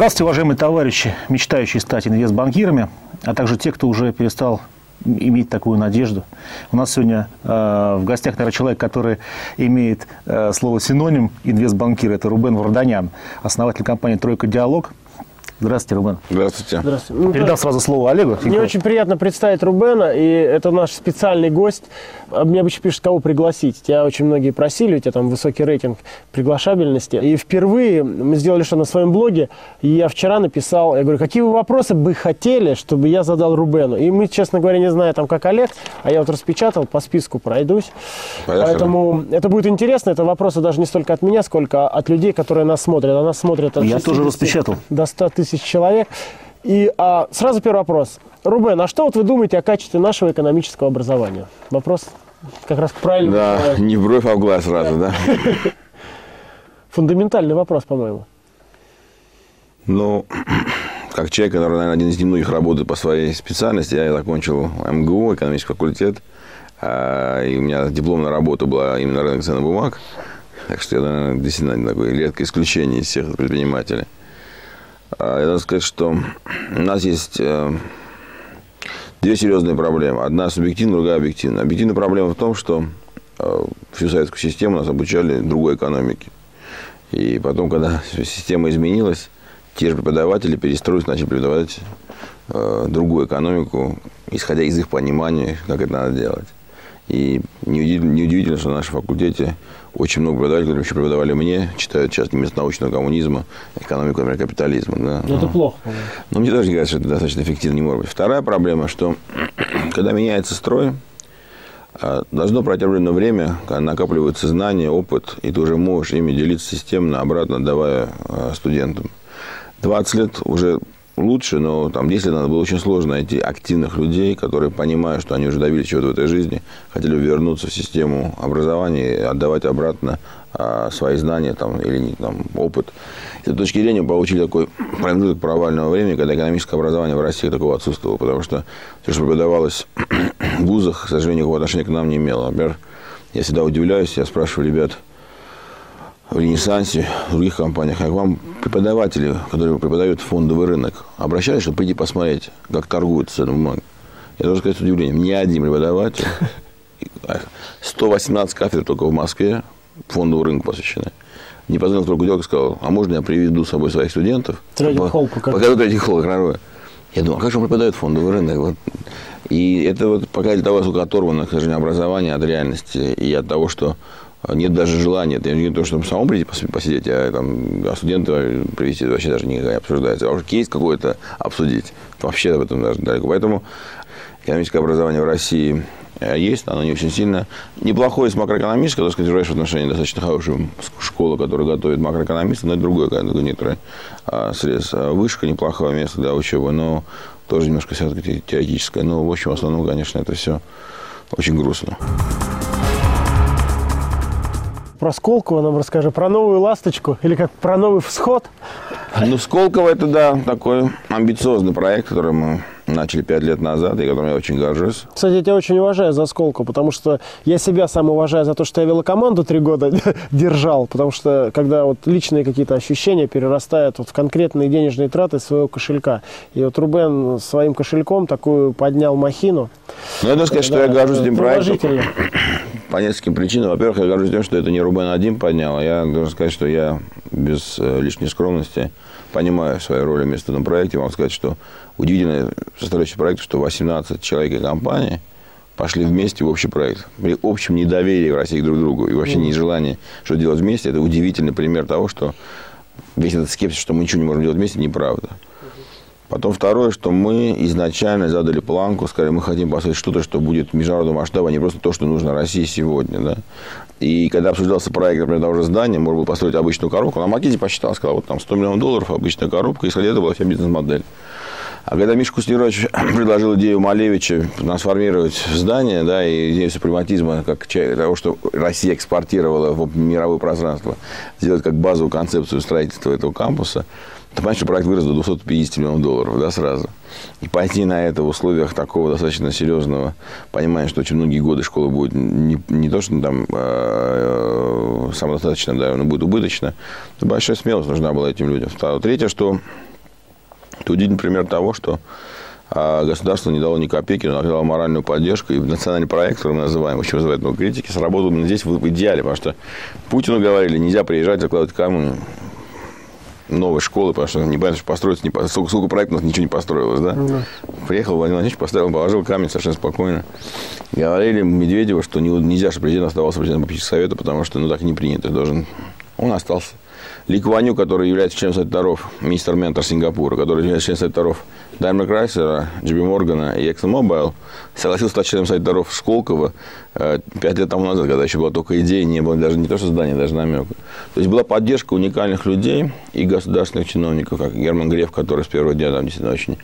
Здравствуйте, уважаемые товарищи, мечтающие стать инвестбанкирами, а также те, кто уже перестал иметь такую надежду. У нас сегодня э, в гостях, наверное, человек, который имеет э, слово синоним инвестбанкир. Это Рубен Варданян, основатель компании «Тройка Диалог». Здравствуйте, Рубен. Здравствуйте. Здравствуйте. Ну, Передам сразу слово Олегу. Мне очень приятно представить Рубена, и это наш специальный гость. А мне обычно пишут, кого пригласить. Тебя очень многие просили, у тебя там высокий рейтинг приглашабельности. И впервые мы сделали что на своем блоге, и я вчера написал, я говорю, какие вы вопросы бы хотели, чтобы я задал Рубену. И мы, честно говоря, не знаю, там, как Олег, а я вот распечатал, по списку пройдусь. Поехали. Поэтому это будет интересно. Это вопросы даже не столько от меня, сколько от людей, которые нас смотрят. А нас смотрят от Я тоже распечатал. До 100 тысяч тысяч человек. И а, сразу первый вопрос. Рубен, а что вот вы думаете о качестве нашего экономического образования? Вопрос как раз правильный. Да, человеку. не бровь, а в глаз сразу, да? Фундаментальный вопрос, по-моему. Ну, как человек, который, наверное, один из немногих работает по своей специальности, я закончил МГУ, экономический факультет, а, и у меня дипломная работа была именно рынок ценных бумаг, так что я, наверное, действительно такое редкое исключение из всех предпринимателей. А, я должен сказать, что у нас есть э, две серьезные проблемы. Одна субъективная, другая объективная. Объективная проблема в том, что э, всю советскую систему нас обучали другой экономике. И потом, когда система изменилась, те же преподаватели перестроились, начали преподавать э, другую экономику, исходя из их понимания, как это надо делать. И неудивительно, что на нашем факультете очень много преподавателей, которые еще преподавали мне, читают сейчас немец научного коммунизма, экономику капитализма. Да. Но это плохо, по-моему. Но мне тоже кажется, что это достаточно эффективно не может быть. Вторая проблема, что когда меняется строй, а, должно пройти определенное время, когда накапливаются знания, опыт, и ты уже можешь ими делиться системно, обратно отдавая а, студентам. 20 лет уже лучше, но там 10 лет надо было очень сложно найти активных людей, которые понимают, что они уже добились чего-то в этой жизни, хотели вернуться в систему образования и отдавать обратно а, свои знания там, или там, опыт. С этой точки зрения получили такой промежуток провального времени, когда экономическое образование в России такого отсутствовало, потому что все, что преподавалось в вузах, к сожалению, никакого отношения к нам не имело. Например, я всегда удивляюсь, я спрашиваю ребят, в Ренессансе, в других компаниях, а к вам преподаватели, которые преподают фондовый рынок, обращались, чтобы прийти посмотреть, как торгуются ценные бумаги? Я должен сказать с удивлением, ни один преподаватель, 118 кафедр только в Москве фондовому рынку посвящены. Не позвонил только дело, сказал, а можно я приведу с собой своих студентов? Третий холл покажу. Покажу третий холл, Я думаю, а как же он преподает фондовый рынок? Вот. И это вот показатель того, сколько оторвано, к сожалению, образование от реальности и от того, что нет даже желания. Это не то, чтобы самому прийти посидеть, а, там, а студента привести вообще даже не обсуждается. А уже кейс какой-то обсудить. Вообще об этом даже далеко. Поэтому экономическое образование в России э, есть, оно не очень сильно. Неплохое с макроэкономической, так сказать, в отношении достаточно хорошая школа, которая готовит макроэкономистов, но это другое, некоторое а, средств. А вышка неплохое место для учебы, но тоже немножко все-таки теоретическое. Но, в общем, в основном, конечно, это все очень грустно. Про Сколково нам расскажи, про новую «Ласточку» или как про новый «Всход». Ну, Сколково – это, да, такой амбициозный проект, который мы начали пять лет назад, и которым я очень горжусь. Кстати, я тебя очень уважаю за Сколково, потому что я себя сам уважаю за то, что я велокоманду три года держал, потому что когда вот личные какие-то ощущения перерастают вот в конкретные денежные траты своего кошелька. И вот Рубен своим кошельком такую поднял махину. Ну, я должен сказать, что я горжусь этим проектом по нескольким причинам. Во-первых, я горжусь тем, что это не Рубен один поднял, а я должен сказать, что я без э, лишней скромности понимаю свою роль в этом проекте. Могу сказать, что удивительная составляющая проекта, что 18 человек и компании пошли вместе в общий проект. При общем недоверии в России друг к другу и вообще нежелании что делать вместе, это удивительный пример того, что весь этот скепсис, что мы ничего не можем делать вместе, неправда. Потом второе, что мы изначально задали планку, сказали, мы хотим построить что-то, что будет международного масштаба, а не просто то, что нужно России сегодня. Да? И когда обсуждался проект, например, того же здания, можно было построить обычную коробку, на Макете посчитал, сказал, вот там 100 миллионов долларов, обычная коробка, исходя из этого была вся бизнес-модель. А когда Миша Куснирович предложил идею Малевича трансформировать здание, да, и идею супрематизма, как того, что Россия экспортировала в мировое пространство, сделать как базовую концепцию строительства этого кампуса, ты понимаешь, проект вырос до 250 миллионов долларов, да, сразу. И пойти на это в условиях такого достаточно серьезного понимания, что очень многие годы школа будет не, не то, что там э, самодостаточно, да, но будет убыточно, то большая смелость нужна была этим людям. Третье, что Это удивительный пример того, что а государство не дало ни копейки, но оказало моральную поддержку. И национальный проект, который мы называем, очень вызывает много критики, сработал именно здесь в идеале, потому что Путину говорили, нельзя приезжать, закладывать камни новой школы, потому что не понятно, что построиться, не, сколько, сколько проектов ничего не построилось, да? да. Приехал Владимир Владимирович, поставил, положил камень совершенно спокойно. Говорили Медведеву, что нельзя, чтобы президент оставался президентом попечительского совета, потому что, ну, так не принято, должен... Он остался. Ли Кваню, который является членом Совета доров, министр-ментор Сингапура, который является членом Совета доров Daimler Chrysler, JP Morgan и ExxonMobil, согласился стать членом Совета доров Школково э, пять лет тому назад, когда еще была только идея, не было даже не то, что здания, даже намека. То есть была поддержка уникальных людей и государственных чиновников, как Герман Греф, который с первого дня там действительно очень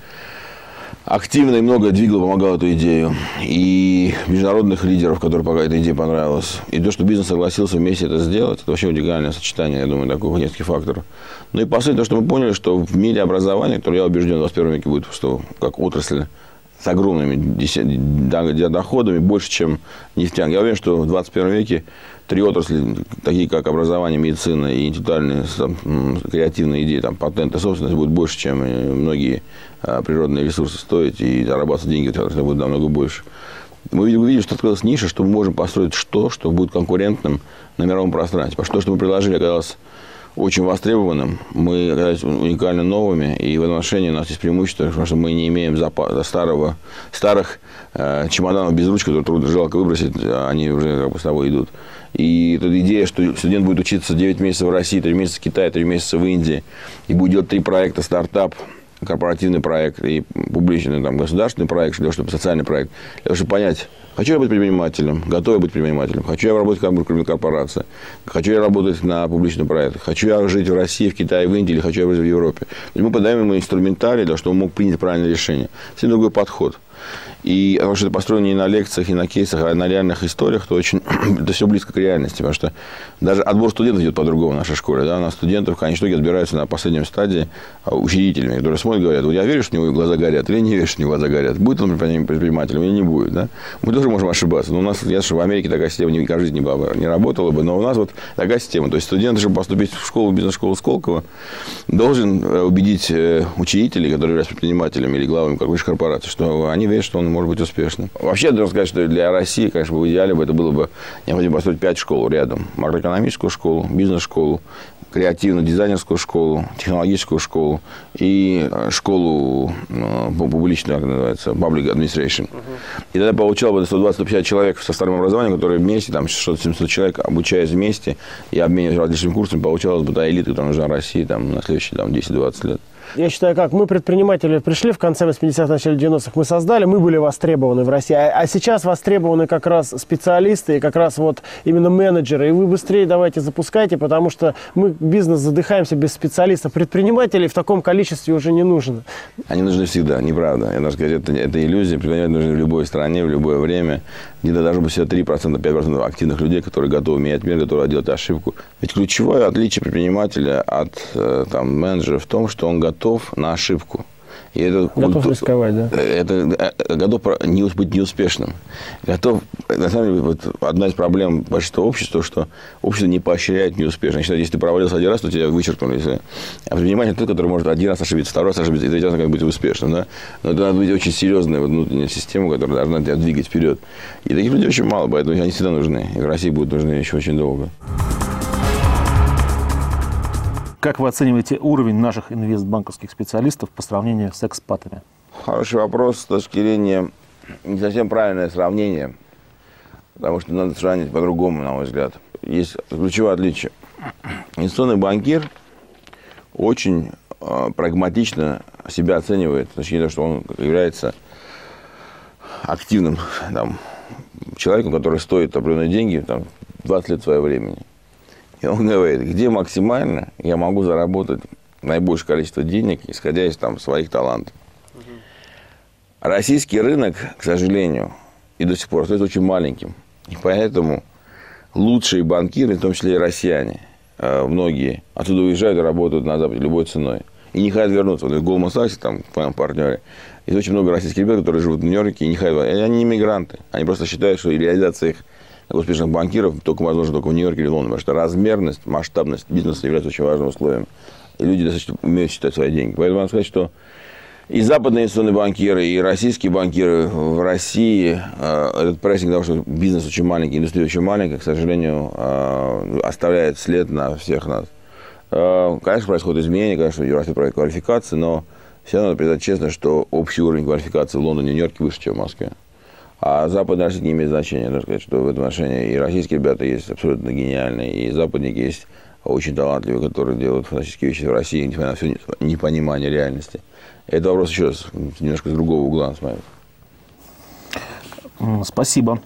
активно и много двигал, помогал эту идею. И международных лидеров, которые пока эта идея понравилась. И то, что бизнес согласился вместе это сделать, это вообще уникальное сочетание, я думаю, такого нескольких факторов. Ну и по сути, то, что мы поняли, что в мире образования, которое, я убежден, в 21 веке будет что, как отрасль с огромными доходами, больше, чем нефтянка. Я уверен, что в 21 веке три отрасли, такие как образование, медицина и интеллектуальные, там, креативные идеи, там, патенты, собственность, будут больше, чем многие а, природные ресурсы стоить, и зарабатывать деньги это будет намного больше. Мы увидели, что открылась ниша, что мы можем построить что, что будет конкурентным на мировом пространстве. Потому что то, что мы предложили, оказалось очень востребованным. Мы уникально новыми, и в отношении у нас есть преимущество, потому что мы не имеем запаса старого, старых э, чемоданов без ручки, которые трудно жалко выбросить, а они уже как бы с тобой идут. И эта идея, что студент будет учиться 9 месяцев в России, 3 месяца в Китае, 3 месяца в Индии, и будет делать три проекта стартап, корпоративный проект и публичный там, государственный проект, для того, чтобы социальный проект, для того, чтобы понять, хочу я быть предпринимателем, готов я быть предпринимателем, хочу я работать как крупная корпорация, хочу я работать на публичном проекте, хочу я жить в России, в Китае, в Индии, или хочу я жить в Европе. То мы подаем ему инструментарий, для того, чтобы он мог принять правильное решение. Совсем другой подход. И потому что это построено не на лекциях, и на кейсах, а на реальных историях, то очень это все близко к реальности. Потому что даже отбор студентов идет по-другому в нашей школе. Да? У нас студентов в конечном итоге отбираются на последнем стадии а, учредителями, которые смотрят и говорят, вот я верю, что у него глаза горят, или не верю, что у него глаза горят. Будет он предпринимателем или не будет. Да? Мы тоже можем ошибаться. Но у нас, я что в Америке такая система никогда в жизни не, не работала бы, но у нас вот такая система. То есть студент, чтобы поступить в школу, бизнес-школу Сколково, должен э, убедить э, учредителей, которые являются предпринимателями или главами какой-то корпорации, что они верят, что он может быть успешным. Вообще, должен сказать, что для России, конечно, в идеале бы это было бы необходимо построить пять школ рядом. Макроэкономическую школу, бизнес-школу, креативно-дизайнерскую школу, технологическую школу и э, школу э, публичную, как называется, public administration. Uh-huh. И тогда получал бы 120-150 человек со старым образованием, которые вместе, там 600-700 человек, обучаясь вместе и обмениваясь различными курсами, получалась бы та элита, которая нужна России там, на следующие там, 10-20 лет. Я считаю, как мы, предприниматели, пришли в конце 80-х, начале 90-х, мы создали, мы были востребованы в России. А, а сейчас востребованы как раз специалисты и как раз вот именно менеджеры. И вы быстрее давайте запускайте, потому что мы бизнес задыхаемся без специалистов. Предпринимателей в таком количестве уже не нужно. Они нужны всегда, неправда. Я должен сказать, это, это иллюзия. Предприниматели нужны в любой стране, в любое время. Где-то даже бы всего 3%, 5% активных людей, которые готовы менять мир, готовы делать ошибку. Ведь ключевое отличие предпринимателя от э, там, менеджера в том, что он готов на ошибку. И это, готов вот, рисковать, да? Это, это готов не, быть неуспешным. Готов, на самом деле, вот одна из проблем большинства общества, что общество не поощряет неуспешность. Считаю, если ты провалился один раз, то тебя вычеркнули. Если... А предприниматель тот, который может один раз ошибиться, второй раз ошибиться, и третий раз как быть успешным. Да? Но это надо быть очень серьезной вот, внутренней системой, которая должна тебя двигать вперед. И таких людей очень мало, поэтому они всегда нужны. И в России будут нужны еще очень долго. Как вы оцениваете уровень наших инвестбанковских специалистов по сравнению с экспатами? Хороший вопрос с точки зрения не совсем правильное сравнение, потому что надо сравнить по-другому, на мой взгляд. Есть ключевое отличие. Инвестиционный банкир очень э, прагматично себя оценивает, точнее, то, что он является активным там, человеком, который стоит определенные деньги, там, 20 лет своего времени. И он говорит, где максимально я могу заработать наибольшее количество денег, исходя из там, своих талантов. Угу. Российский рынок, к сожалению, и до сих пор остается очень маленьким. И поэтому лучшие банкиры, в том числе и россияне, э, многие, оттуда уезжают и работают на Западе любой ценой. И не хотят вернуться. Вот в Goldman Sachs, там, в моем партнере, есть очень много российских ребят, которые живут в Нью-Йорке и не хотят. Они не иммигранты. Они просто считают, что реализация их успешных банкиров только возможно только в Нью-Йорке или Лондоне, потому что размерность, масштабность бизнеса является очень важным условием. И люди достаточно умеют считать свои деньги. Поэтому надо сказать, что и западные инвестиционные банкиры, и российские банкиры в России, э, этот прессинг того, что бизнес очень маленький, индустрия очень маленькая, к сожалению, э, оставляет след на всех нас. Э, конечно, происходят изменения, конечно, растет квалификации, но все надо признать честно, что общий уровень квалификации в Лондоне и Нью-Йорке выше, чем в Москве. А западная Россия не имеет значения. Надо сказать, что в этом отношении и российские ребята есть абсолютно гениальные, и западники есть очень талантливые, которые делают фантастические вещи в России, несмотря на все непонимание реальности. Это вопрос еще раз, немножко с другого угла смотрит. Спасибо.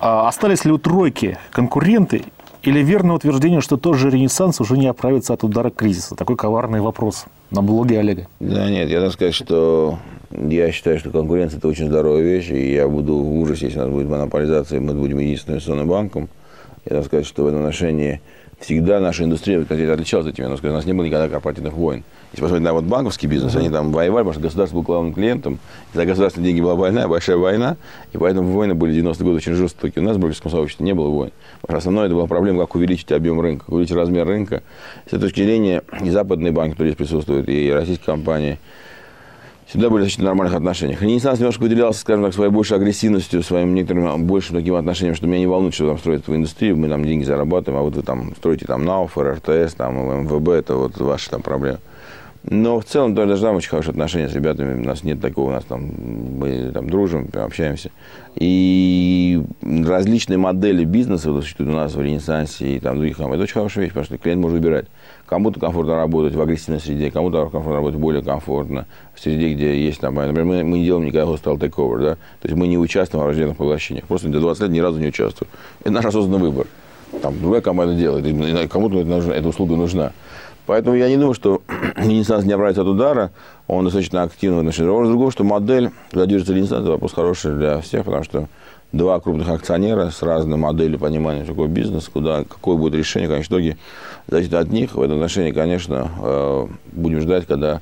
А остались ли у тройки конкуренты или верное утверждение, что тот же Ренессанс уже не оправится от удара кризиса? Такой коварный вопрос на блоге Олега. Да нет, я должен сказать, что я считаю, что конкуренция – это очень здоровая вещь, и я буду в ужасе, если у нас будет монополизация, и мы будем единственным инвестиционным банком. Я должен сказать, что в этом отношении всегда наша индустрия отличалась этим. У нас не было никогда корпоративных войн. Если посмотреть на вот банковский бизнес, они там воевали, потому что государство было главным клиентом. За государственные деньги была война, большая война. И поэтому войны были 90-е годы очень жестокие. У нас в брокерском сообществе не было войн. Потому что основное это была проблема, как увеличить объем рынка, увеличить размер рынка. С этой точки зрения и западные банки, которые здесь присутствуют, и российские компании – всегда были достаточно нормальных отношениях. Ренессанс немножко выделялся, скажем так, своей большей агрессивностью, своим некоторым большим таким отношением, что меня не волнует, что там строят в индустрию, мы там деньги зарабатываем, а вот вы там строите там НАУФ, РТС, там МВБ, это вот ваши там проблемы. Но в целом даже там очень хорошие отношения с ребятами. У нас нет такого, у нас там мы там дружим, общаемся. И различные модели бизнеса существуют у нас в Ренессансе и там других компаниях. Это очень хорошая вещь, потому что клиент может выбирать. Кому-то комфортно работать в агрессивной среде, кому-то комфортно работать более комфортно в среде, где есть там, например, мы, мы не делаем никакой hostile takeover, да, то есть мы не участвуем в рожденных поглощениях, просто до 20 лет ни разу не участвуем. Это наш осознанный выбор. Там другая команда делает, кому-то эта услуга нужна. Поэтому я не думаю, что Ренессанс не оправится от удара. Он достаточно активно в отношении. Другого, что модель, куда движется Ренессанс, это вопрос хороший для всех, потому что два крупных акционера с разной моделью понимания, такое бизнес, куда, какое будет решение, конечно, итоге зависит от них. В этом отношении, конечно, э, будем ждать, когда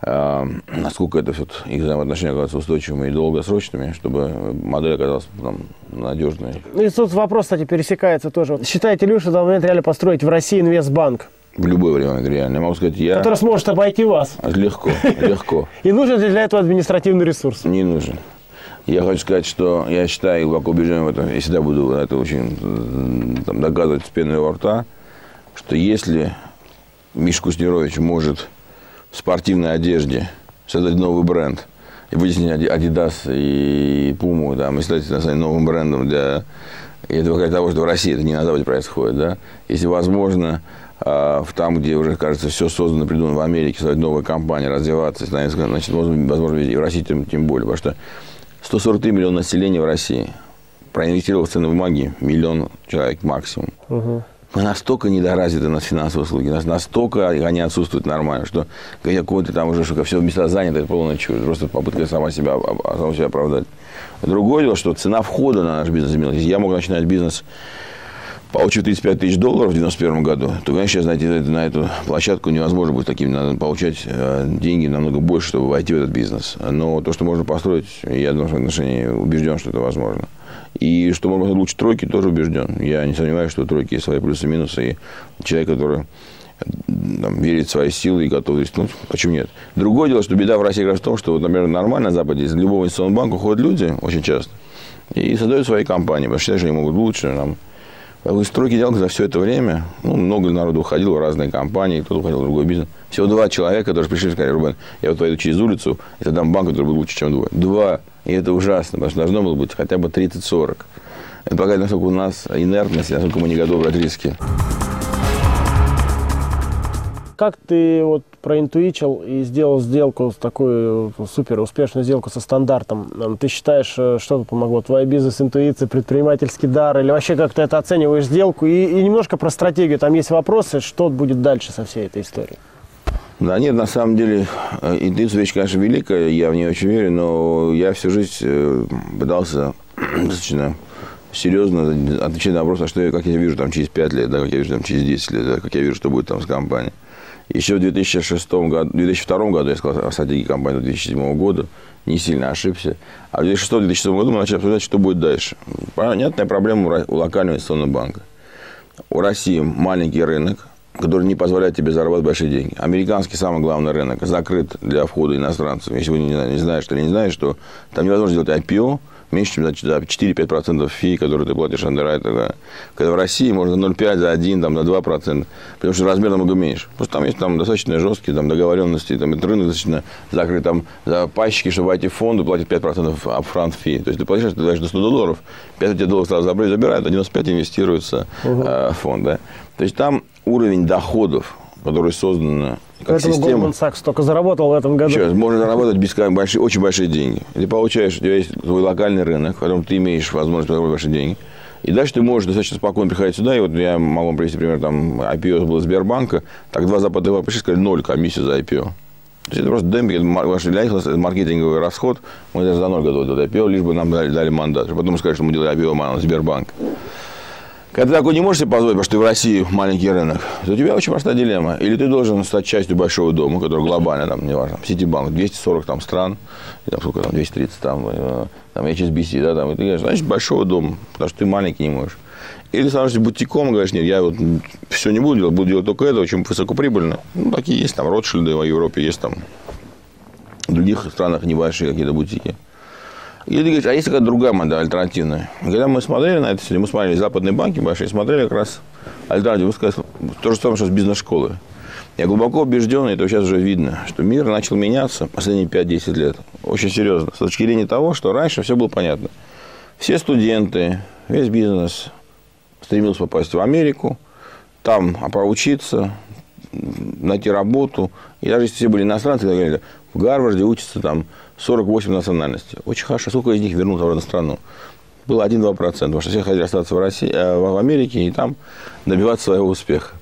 э, насколько это все их взаимоотношения оказываются устойчивыми и долгосрочными, чтобы модель оказалась там, надежной. Ну и тут вопрос, кстати, пересекается тоже. Считаете ли что в момент реально построить в России инвестбанк? В любое время, реально. Я могу сказать, я... Который сможет обойти вас. Легко, легко. И нужен ли для этого административный ресурс? Не нужен. Я хочу сказать, что я считаю, глубоко убежден в этом, я всегда буду это очень там, доказывать с пеной во рта, что если Миша Куснирович может в спортивной одежде создать новый бренд и вытеснить Adidas и Puma, там, и стать новым брендом для... И это показатель того, что в России это не на Западе происходит, да? Если возможно а, в там, где уже, кажется, все создано, придумано в Америке, создать новая компания, развиваться, значит, возможно, и в России тем, тем более. Потому что 143 миллиона населения в России проинвестировал в ценные бумаги миллион человек максимум. Угу. Мы настолько недоразвиты на финансовые услуги, нас настолько они отсутствуют нормально, что какой-то там уже, что все места заняты, это полная чушь. Просто попытка сама себя, сама себя оправдать. Другое дело, что цена входа на наш бизнес изменилась. Я мог начинать бизнес получив 35 тысяч долларов в 91 году, то, конечно, знаете, на эту площадку невозможно будет таким. Надо получать э, деньги намного больше, чтобы войти в этот бизнес. Но то, что можно построить, я в отношении убежден, что это возможно. И что можно лучше тройки, тоже убежден. Я не сомневаюсь, что тройки есть свои плюсы и минусы. И человек, который там, верит в свои силы и готов рискнуть, почему нет? Другое дело, что беда в России как в том, что, например, нормально на Западе из любого инвестиционного банка уходят люди очень часто и создают свои компании, потому что считают, что они могут лучше, там, из стройки делок за все это время, ну, много народу уходило в разные компании, кто-то уходил в другой бизнес. Всего два человека, которые пришли и сказали, Рубен, я вот пойду через улицу, это дам банк, который будет лучше, чем двое. Два. И это ужасно, потому что должно было быть хотя бы 30-40. Это показывает, насколько у нас инертность, насколько мы не готовы брать риски. Как ты вот проинтуичил и сделал сделку, такую супер успешную сделку со стандартом? Ты считаешь, э, что помогло? Твоя бизнес-интуиция, предпринимательский дар? Или вообще как ты это оцениваешь сделку? И, и немножко про стратегию. Там есть вопросы, что будет дальше со всей этой историей? Да нет, на самом деле, э, интуиция вещь, конечно, великая, я в нее очень верю, но я всю жизнь э, пытался достаточно серьезно отвечать на вопрос, а что я, как я вижу там через 5 лет, да, как я вижу там через 10 лет, да, как я вижу, что будет там с компанией. Еще в 2006 году, 2002 году я сказал о стратегии компании 2007 года, не сильно ошибся. А в 2006-2007 году мы начали обсуждать, что будет дальше. Понятная проблема у локального инвестиционного банка. У России маленький рынок, который не позволяет тебе зарабатывать большие деньги. Американский самый главный рынок закрыт для входа иностранцев. Если вы не, не знаете, что не знаете, что там невозможно сделать IPO, меньше, чем за 4-5% фи, которые ты платишь андеррайтера. Когда в России можно 0,5 за 1, там, на 2%, потому что размер намного меньше. Просто там есть там, достаточно жесткие там, договоренности, там, этот рынок достаточно закрыт. Там, за пачки, чтобы войти в фонды, платят 5% upfront фи. То есть ты платишь, ты даешь до 100 долларов, 5 тебе долларов сразу забрать, забирают, а 95 инвестируется угу. э, в фонд. Да? То есть там уровень доходов, который создан как Поэтому система. Goldman Sachs только заработал в этом году. Сейчас, можно заработать без, большие, очень большие деньги. Ты получаешь, у тебя есть твой локальный рынок, в котором ты имеешь возможность заработать большие деньги. И дальше ты можешь достаточно спокойно приходить сюда. И вот я могу вам привести пример, там IPO было Сбербанка, так два западных пришли, сказали, ноль комиссии за IPO. То есть это просто демпинг, для них это маркетинговый расход. Мы даже за ноль готовы IPO, лишь бы нам дали, дали мандат. Потом сказали, что мы делаем IPO Сбербанк. Когда такой не можешь себе позволить, потому что ты в России маленький рынок, то у тебя очень простая дилемма. Или ты должен стать частью большого дома, который глобально, там, неважно, Ситибанк, 240 там стран, там, сколько там, 230 там, э, там, HSBC, да, там, и ты говоришь, значит, большого дома, потому что ты маленький не можешь. Или ты становишься бутиком говоришь, нет, я вот все не буду делать, буду делать только это, очень высокоприбыльно. Ну, такие есть, там, Ротшильды в Европе, есть там, в других странах небольшие какие-то бутики. И ты говоришь, а есть какая-то другая модель, альтернативная? Когда мы смотрели на это сегодня, мы смотрели западные банки большие, смотрели как раз альтернативу, сказать, то же самое, что с бизнес-школы. Я глубоко убежден, и это сейчас уже видно, что мир начал меняться последние 5-10 лет. Очень серьезно. С точки зрения того, что раньше все было понятно. Все студенты, весь бизнес стремился попасть в Америку, там проучиться, найти работу. И даже если все были иностранцы, говорили, в Гарварде учатся там 48 национальностей. Очень хорошо. Сколько из них вернут в страну? Было 1-2%, потому что все хотели остаться в, России, э, в Америке и там добиваться своего успеха.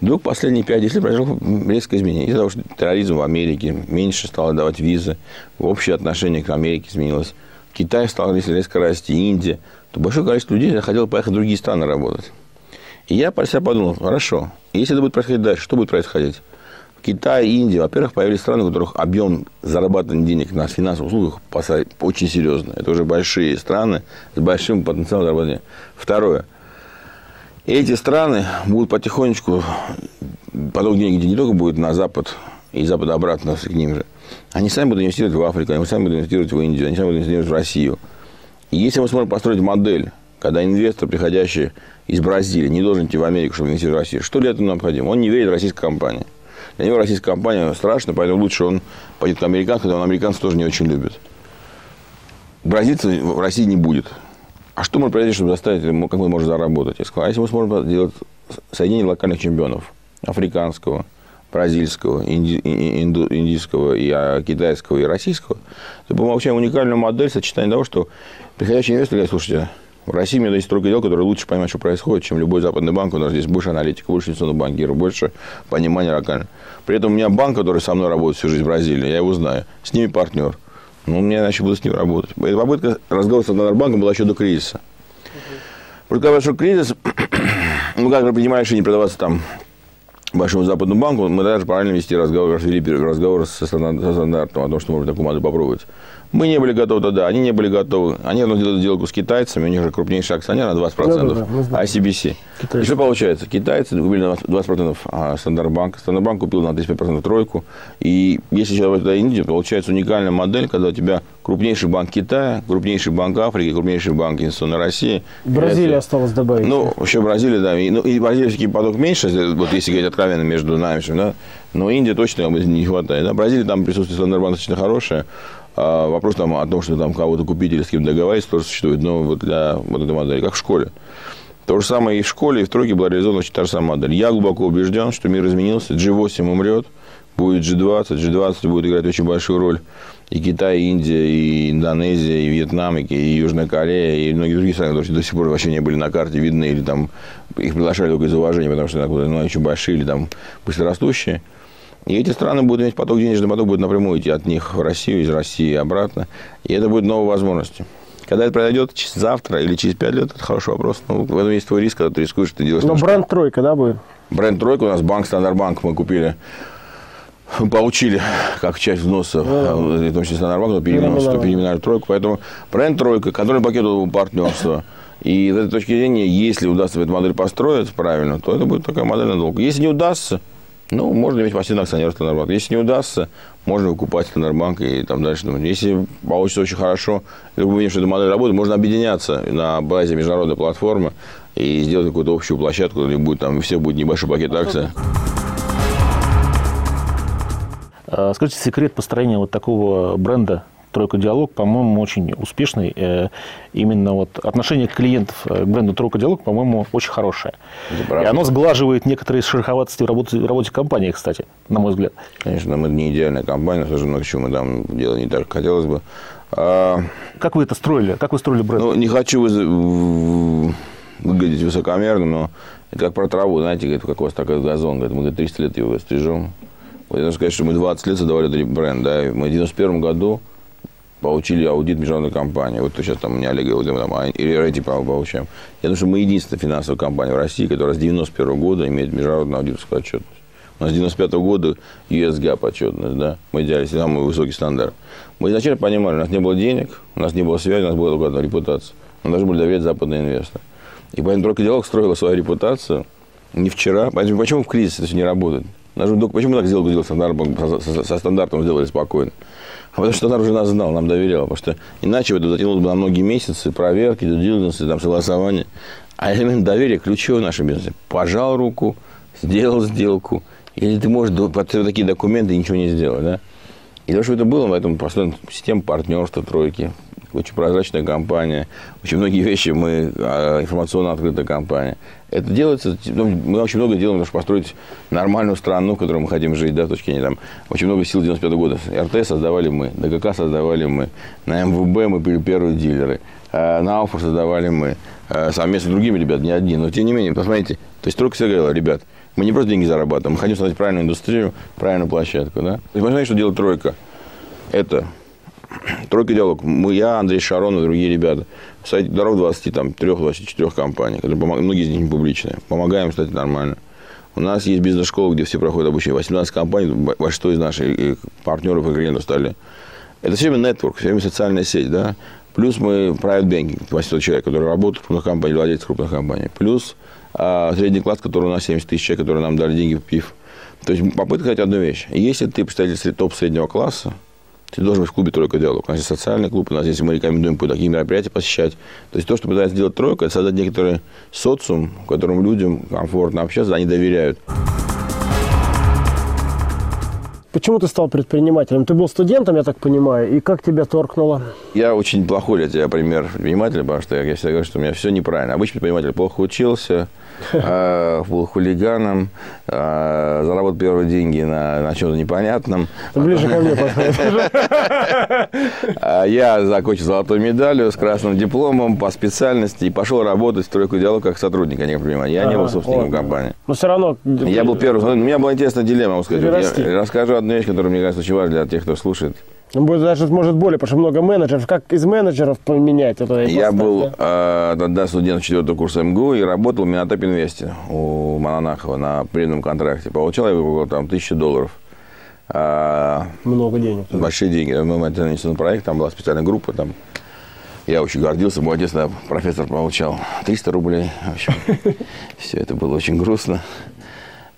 Вдруг последние 5 лет произошло резкое изменение. Из-за того, что терроризм в Америке, меньше стало давать визы, общее отношение к Америке изменилось. Китай стал резко расти, Индия. То большое количество людей захотело поехать в другие страны работать. И я про себя подумал, хорошо, если это будет происходить дальше, что будет происходить? Китай, Индия, во-первых, появились страны, у которых объем зарабатывания денег на финансовых услугах очень серьезно. Это уже большие страны с большим потенциалом зарабатывания. Второе. Эти страны будут потихонечку, поток денег не только будет на Запад, и Запад обратно к ним же. Они сами будут инвестировать в Африку, они сами будут инвестировать в Индию, они сами будут инвестировать в Россию. И если мы сможем построить модель, когда инвестор, приходящий из Бразилии, не должен идти в Америку, чтобы инвестировать в Россию, что для этого необходимо? Он не верит в российскую компанию. Для него российская компания страшна, поэтому лучше он пойдет к американцам, хотя он американцев тоже не очень любит. Бразильцев в России не будет. А что может произойти, чтобы заставить, как мы можем заработать? Я сказал, а если мы сможем сделать соединение локальных чемпионов, африканского, бразильского, инди, инду, индийского, и, а, китайского и российского, то мы получаем уникальную модель сочетания того, что приходящий инвестор говорит, слушайте, в России меня есть тройка дел, которые лучше понимают, что происходит, чем любой западный банк. У нас здесь больше аналитика, больше инвестиционных банкиров, больше понимания локально. При этом у меня банк, который со мной работает всю жизнь в Бразилии, я его знаю. С ними партнер. Ну, мне иначе буду с ним работать. Эта попытка разговора с Банком была еще до кризиса. Просто когда пришел кризис, ну, как принимали решение продаваться там Большому Западному банку, мы даже правильно вести разговор, вели разговор со стандартом о том, что можно такую модель попробовать. Мы не были готовы тогда, они не были готовы. Они одну делали сделку с китайцами, у них же крупнейший акционер на 20%, да, да, да, ICBC. Китайцы. И что получается? Китайцы купили на 20% а Стандартбанк. Стандартбанк купил на 35% тройку. И если сейчас туда Индию, получается уникальная модель, когда у тебя крупнейший банк Китая, крупнейший банк Африки, крупнейший банк инвестиционной России. Бразилия это, осталось добавить. Ну, еще Бразилия, да. И, ну, и Бразилия все-таки поток меньше, вот если говорить откровенно между нами, да. Но Индия точно не хватает. Да? Бразилия там присутствие Стандартбанка достаточно хорошее. А вопрос там, о том, что там кого-то купить или с кем договариваться, тоже существует, но вот для вот этой модели, как в школе. То же самое и в школе, и в тройке была реализована очень та же самая модель. Я глубоко убежден, что мир изменился, G8 умрет, будет G20, G20 будет играть очень большую роль. И Китай, и Индия, и Индонезия, и Вьетнам, и Южная Корея, и многие другие страны, которые до сих пор вообще не были на карте видны, или там их приглашали только из уважения, потому что ну, очень большие или там быстрорастущие. И эти страны будут иметь поток, денежный поток будет напрямую идти от них в Россию, из России обратно. И это будет новая возможность. Когда это произойдет, завтра или через пять лет, это хороший вопрос. Ну, в этом есть твой риск, когда ты рискуешь, ты делаешь... Но бренд тройка, да, будет? Бренд тройка у нас банк, Стандарт мы купили получили как часть взноса, да. в том числе Стандарт-банк, переименовали тройку. Поэтому бренд тройка, контрольный пакет партнерства, И с этой точки зрения, если удастся эту модель построить правильно, то это будет такая модель надолго. Если не удастся, ну, можно иметь пассивный акционер Стандарт-банк. Если не удастся, можно выкупать Стандарт-банк и там дальше. Если получится очень хорошо, и вы увидите, что эта модель работает, можно объединяться на базе международной платформы и сделать какую-то общую площадку, где будет там, все будет небольшой пакет акций. А, скажите, секрет построения вот такого бренда Тройка Диалог, по-моему, очень успешный. Э, именно вот отношение клиентов к бренду Тройка Диалог, по-моему, очень хорошее. И оно сглаживает некоторые шероховатости в работе, в работе компании, кстати, на мой взгляд. Конечно, мы не идеальная компания, слушай, много чего мы там делаем не так, как хотелось бы. А... Как вы это строили? Как вы строили бренд? Ну, не хочу выглядеть высокомерным, но это как про траву, знаете, говорит, как у вас такой газон, говорит, мы говорит, 300 лет его стрижем. Я должен сказать, что мы 20 лет создавали этот бренд, да, мы в 91 году получили аудит международной компании. Вот сейчас там у меня Олег говорит, там, а, или рейтинг получаем. Я думаю, что мы единственная финансовая компания в России, которая с 91 года имеет международную аудиторскую отчетность. У нас с 95 года US GAAP отчетность, да. Мы делали самый высокий стандарт. Мы изначально понимали, у нас не было денег, у нас не было связи, у нас была только одна репутация. Мы должны были доверять западные инвесторы. И поэтому только диалог строила свою репутацию не вчера. Поэтому почему в кризис это все не работает? Почему мы так сделали, сделали стандартом, со, со стандартом сделали спокойно? А потому что она уже нас знал, нам доверял. Потому что иначе это затянулось бы на многие месяцы, проверки, дилдинсы, там, согласования. А элемент доверия ключевой в нашем бизнесе. Пожал руку, сделал сделку. Или ты можешь под такие документы ничего не сделать, да? И то, что это было, поэтому построена система партнерства тройки, очень прозрачная компания, очень многие вещи мы, а, информационно открытая компания. Это делается, ну, мы очень много делаем, чтобы построить нормальную страну, в которой мы хотим жить, да, точки не там. Очень много сил 95 -го года. РТ создавали мы, ДКК создавали мы, на МВБ мы были первые дилеры, а, на Алфа создавали мы, а, совместно с другими ребятами, не одни. Но тем не менее, посмотрите, то есть только все говорила, ребят, мы не просто деньги зарабатываем, мы хотим создать правильную индустрию, правильную площадку. Да? Есть, понимаете, что делает тройка? Это Тройка диалог. Мы, я, Андрей Шарон и другие ребята. Сайте дорог 23-24 компаний, которые помогают, многие из них не публичные. Помогаем, кстати, нормально. У нас есть бизнес-школа, где все проходят обучение. 18 компаний, большинство из наших партнеров и клиентов стали. Это все время network, все время социальная сеть, да. Плюс мы private banking, 800 человек, которые работают в крупных компаниях, владельцы крупных компаний. Плюс а, средний класс, который у нас 70 тысяч человек, которые нам дали деньги в ПИФ. То есть попытка сказать одну вещь. Если ты представитель топ среднего класса, ты должен быть в клубе «Тройка диалог». У нас есть социальный клуб, у нас есть, мы рекомендуем по такие мероприятия посещать. То есть то, что пытается сделать «Тройка», это создать некоторый социум, в котором людям комфортно общаться, они доверяют. Почему ты стал предпринимателем? Ты был студентом, я так понимаю, и как тебя торкнуло? Я очень плохой для тебя пример предпринимателя, потому что я всегда говорю, что у меня все неправильно. Обычный предприниматель плохо учился, а, был хулиганом, а, заработал первые деньги на, на чем-то непонятном. Ближе ко мне, а Я закончил золотой медалью с красным дипломом по специальности и пошел работать в тройку диалог как сотрудник, а не предприниматель. Я не был собственником компании. Но все равно... Я был первым. У меня была интересная дилемма, могу сказать. Я расскажу одну вещь, которая, мне кажется, очень важна для тех, кто слушает. Будет даже, может, более, потому что много менеджеров. Как из менеджеров поменять это? Я был да? э, тогда студент четвертого курса МГУ и работал в Минотоп Инвесте у Мананахова на премиум контракте. Получал я около там, тысячи долларов. А, много денег. Большие деньги. Мы это инвестиционный проект, там была специальная группа, там я очень гордился, мой отец, профессор получал 300 рублей. В общем, все это было очень грустно.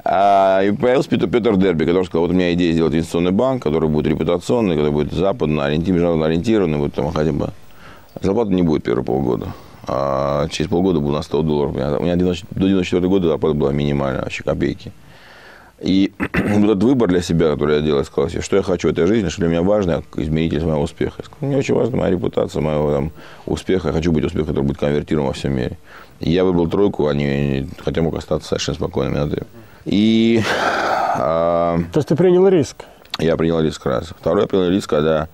А, и появился Петр, Дерби, который сказал, вот у меня идея сделать инвестиционный банк, который будет репутационный, который будет западно международно ориентированный, будет там хотя бы... Зарплаты не будет первые полгода. А через полгода был на 100 долларов. У меня, у меня 90, до 94 года зарплата была минимальная, вообще копейки. И вот этот выбор для себя, который я делал, я сказал себе, что я хочу в этой жизни, что для меня важно, как измеритель моего успеха. Я сказал, мне очень важна моя репутация, моего там, успеха. Я хочу быть успехом, который будет конвертирован во всем мире. И я выбрал тройку, а не, хотя мог остаться совершенно спокойным. И, а, То есть ты принял риск? Я принял риск раз. Второй я принял риск, когда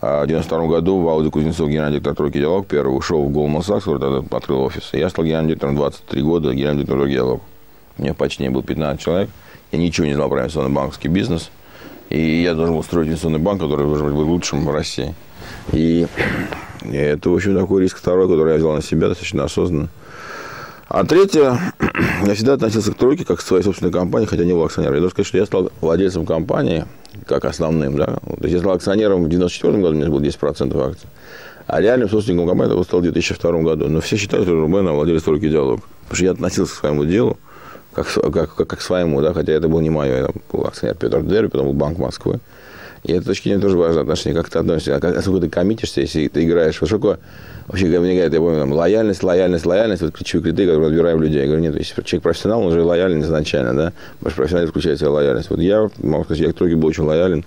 а, в 92 году Валди Кузнецов, генеральный директор «Тройки Диалог», первый ушел в Goldman Sachs, который тогда открыл офис. Я стал генеральным директором 23 года, генеральным директором «Тройки Диалог». У меня почти не было 15 человек. Я ничего не знал про инвестиционный банковский бизнес. И я должен был строить инвестиционный банк, который должен быть лучшим в России. И это, в общем, такой риск второй, который я взял на себя достаточно осознанно. А третье, я всегда относился к тройке как к своей собственной компании, хотя не был акционером. Я должен сказать, что я стал владельцем компании, как основным. Да? То есть я стал акционером в 1994 году, у меня было 10% акций. А реальным собственником компании это стал в 2002 году. Но все считают, что Рубен овладели стройки диалог. Потому что я относился к своему делу как, как, как, как к своему, да, хотя это был не мое, это был акционер Петр Дерби, потом был Банк Москвы. И это точки зрения тоже важное отношение, как ты относишься, насколько ты коммитишься, если ты играешь высоко. Вообще, мне говорят, я помню, там, лояльность, лояльность, лояльность, вот ключевые критерии, которые отбираем людей. Я говорю, нет, если человек профессионал, он уже лоялен изначально, да, потому что профессионал исключает свою лояльность. Вот я, могу сказать, я к тройке был очень лоялен,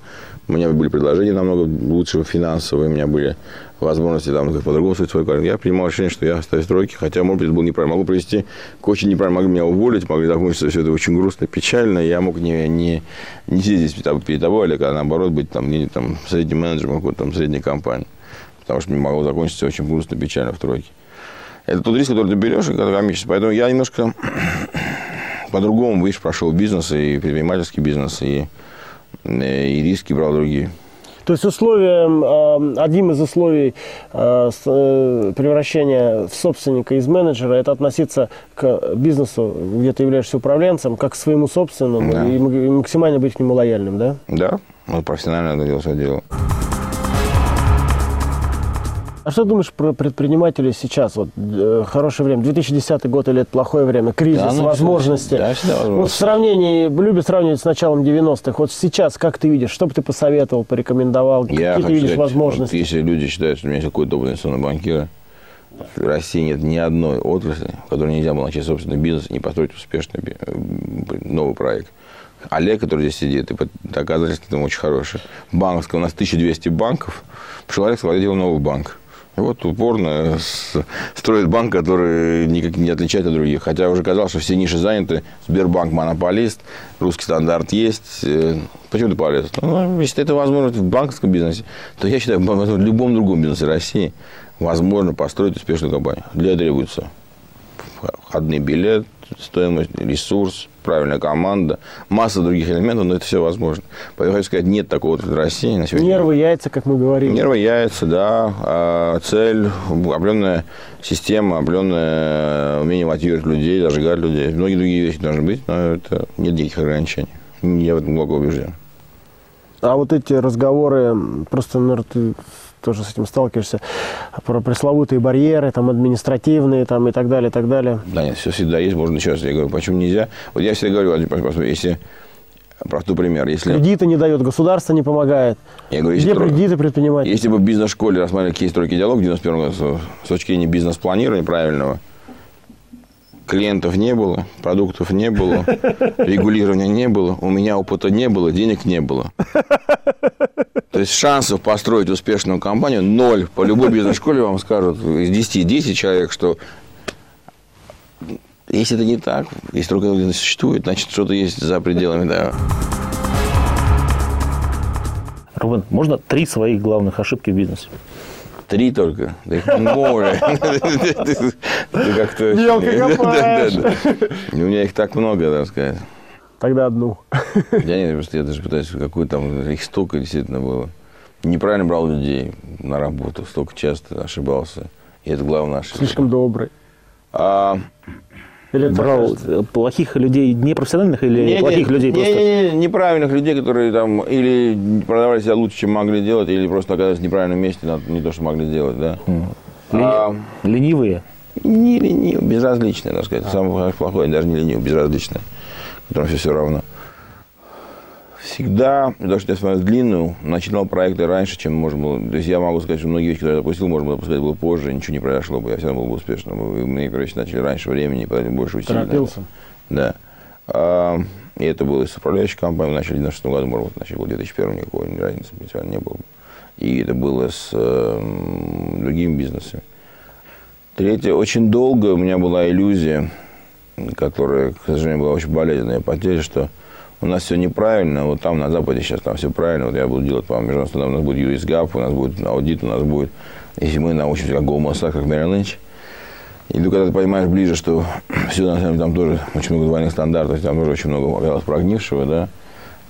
у меня были предложения намного лучше финансовые, у меня были возможности там по-другому строить свой карьеру. Я принимал решение, что я остаюсь в тройке, хотя, может быть, это был неправильно. Могу привести к очень неправильно, могли меня уволить, могли закончиться все это очень грустно, печально. Я мог не, не, не сидеть здесь перед тобой, или а наоборот быть там, не, там средним менеджером какой-то там средней компании. Потому что мне могло закончиться очень грустно, печально в тройке. Это тот риск, который ты берешь, когда комический. Поэтому я немножко по-другому, видишь, прошел бизнес, и предпринимательский бизнес, и и риски брал другие. То есть условием, э, одним из условий э, превращения в собственника из менеджера это относиться к бизнесу, где ты являешься управленцем, как к своему собственному да. и максимально быть к нему лояльным, да? Да, вот профессионально это дело. А что думаешь про предпринимателей сейчас? Вот э, хорошее время, 2010 год или это плохое время, кризис, да, ну, возможности. Да, всегда. Вот в сравнении, любят сравнивать с началом 90-х. Вот сейчас как ты видишь, что бы ты посоветовал, порекомендовал, Я какие ты видишь сказать, возможности? Вот если люди считают, что у меня есть какой-то опыт инвестиционного банкира, в России нет ни одной отрасли, в которой нельзя было начать собственный бизнес и не построить успешный э, новый проект. Олег, который здесь сидит, и доказательства там очень хорошие. Банковская, у нас 1200 банков. Пришел Олег, сказал, я делаю новый банк. Вот упорно строит банк, который никак не отличает от других. Хотя уже казалось, что все ниши заняты. Сбербанк монополист, русский стандарт есть. Э, почему ты полез? Ну, если это возможно в банковском бизнесе, то я считаю, в любом другом бизнесе России возможно построить успешную компанию. Для этого требуется входный билет, стоимость, ресурс, правильная команда, масса других элементов, но это все возможно. Поэтому хочу сказать, нет такого в России на сегодня. Нервы, яйца, как мы говорили. Нервы, яйца, да. А цель, определенная система, определенное умение мотивировать людей, зажигать людей. Многие другие вещи должны быть, но это нет никаких ограничений. Я в этом глубоко убежден. А вот эти разговоры, просто, наверное, ты тоже с этим сталкиваешься, про пресловутые барьеры, там, административные, там, и так далее, и так далее. Да, нет, все всегда есть, можно еще раз, я говорю, почему нельзя? Вот я всегда говорю, если простой пример. Если... Кредиты не дает, государство не помогает. Я говорю, Где если кредиты предпринимать? Если бы в бизнес-школе рассматривали кейс стройки диалог в 91 году с точки зрения бизнес-планирования правильного, клиентов не было, продуктов не было, регулирования не было, у меня опыта не было, денег не было. То есть шансов построить успешную компанию ноль. По любой бизнес-школе вам скажут из 10 10 человек, что если это не так, если только не существует, значит, что-то есть за пределами, да. Рубен, можно три своих главных ошибки в бизнесе? Три только. Да их море. как-то... Мелко У меня их так много, так сказать. Тогда одну. Я не просто я даже пытаюсь, какой там их столько действительно было. Неправильно брал людей на работу, столько часто ошибался. И это главное ошибка. Слишком добрый. А, или брал плохих людей, непрофессиональных или не, плохих не, людей не, просто? Не, не, неправильных людей, которые там или продавали себя лучше, чем могли делать, или просто оказались в неправильном месте, не то, что могли сделать, да. Ли... А, ленивые? Не ленивые, безразличные, так сказать. А. Самое плохое, даже не ленивые, безразличные, которым все все равно всегда, потому что я смотрю длинную, начинал проекты раньше, чем можно было. То есть я могу сказать, что многие вещи, которые я запустил, можно было запускать было позже, ничего не произошло бы, я все равно был бы успешным. Мы, короче, начали раньше времени, поэтому больше усилий. Торопился. Да. А, и это было с управляющей компанией, начали в 96 году, может быть, начали в 2001 никакой разницы принципиально не было. И это было с э, другими бизнесами. Третье, очень долго у меня была иллюзия, которая, к сожалению, была очень болезненная потеря, что у нас все неправильно, вот там на Западе сейчас там все правильно, вот я буду делать, по-моему, международно, у нас будет US GAAP, у нас будет аудит, у нас будет, если мы научимся как Goldman как Merrill Lynch, и ну, когда ты понимаешь ближе, что все, на самом деле, там тоже очень много двойных стандартов, там тоже очень много оказалось прогнившего, да,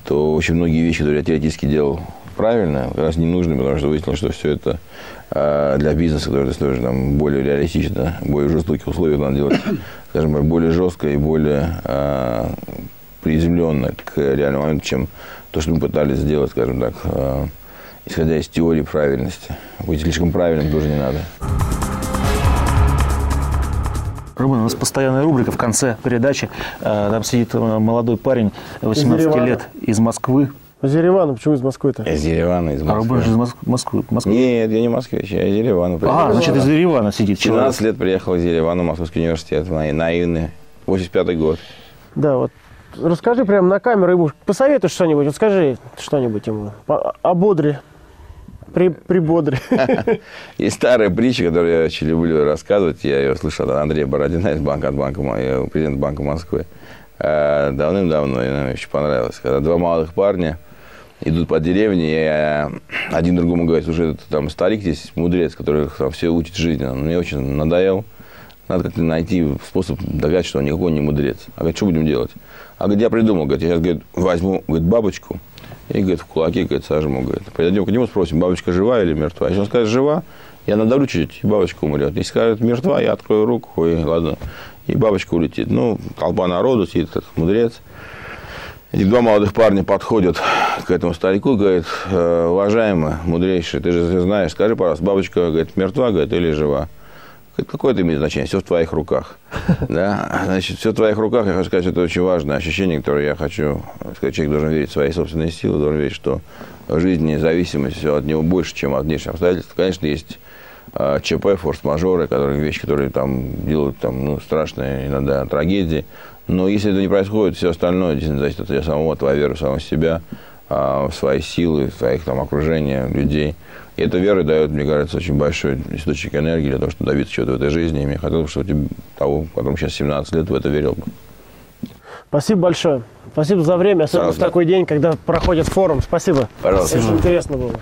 то очень многие вещи, которые я теоретически делал правильно, как раз не нужны, потому что выяснилось, что все это э, для бизнеса, который строишь там более реалистично, более жестокие условия надо делать, скажем так, более жестко и более э, приземленно к реальному моменту, чем то, что мы пытались сделать, скажем так. Э, исходя из теории правильности. Быть слишком правильным тоже не надо. Рубин, у нас постоянная рубрика в конце передачи. Э, там сидит э, молодой парень, 18 Еревана. лет, из Москвы. Из Еревана, почему из Москвы-то? Из Еревана, из А Рубин Москвы. же из Моск- Москвы. Москвы. Нет, я не москвич, я из Еревана. А, значит, из Еревана сидит человек. 17 лет приехал из Еревана, Московский университет, на- наивный. 85 год. Да, вот расскажи прямо на камеру ему, посоветуй что-нибудь, вот скажи что-нибудь ему, ободри, при, прибодри. Есть старая притча, которую я очень люблю рассказывать. Я ее слышал от Андрея Бородина из банка, от банка, Мо- я президент Банка Москвы. Э, Давным-давно, и она мне очень понравилась. Когда два молодых парня идут по деревне, и э, один другому говорит, уже там старик здесь, мудрец, который там все учит жизни. Он мне очень надоел. Надо как-то найти способ догадать, что он никакой не мудрец. А говорит, что будем делать? А говорит, я придумал, говорит, я сейчас говорит, возьму говорит, бабочку и говорит, в кулаки говорит, сожму. Говорит. Пойдем к нему, спросим, бабочка жива или мертва. Если он скажет, жива, я надавлю чуть-чуть, и бабочка умрет. Если скажет, мертва, я открою руку, и ладно, и бабочка улетит. Ну, толпа народу, сидит этот мудрец. Эти два молодых парня подходят к этому старику и говорят, «Э, уважаемый, мудрейший, ты же знаешь, скажи, пожалуйста, бабочка, говорит, мертва, говорит, или жива? Какое это имеет значение? Все в твоих руках. Да? Значит, все в твоих руках, я хочу сказать, это очень важное ощущение, которое я хочу сказать. Человек должен верить в свои собственные силы, должен верить, что в жизни зависимость все от него больше, чем от внешних обстоятельств. Конечно, есть э, ЧП, форс-мажоры, которые, вещи, которые там делают там, ну, страшные иногда трагедии. Но если это не происходит, все остальное действительно зависит от тебя самого, от твоей веры в самого себя, а, в свои силы, в своих там окружения, людей. И эта вера дает, мне кажется, очень большой источник энергии для того, чтобы добиться чего-то в этой жизни. И мне хотелось бы, чтобы тебе, того, которому сейчас 17 лет, в это верил бы. Спасибо большое. Спасибо за время, особенно в Пожалуйста. такой день, когда проходит форум. Спасибо. Пожалуйста. Очень интересно было.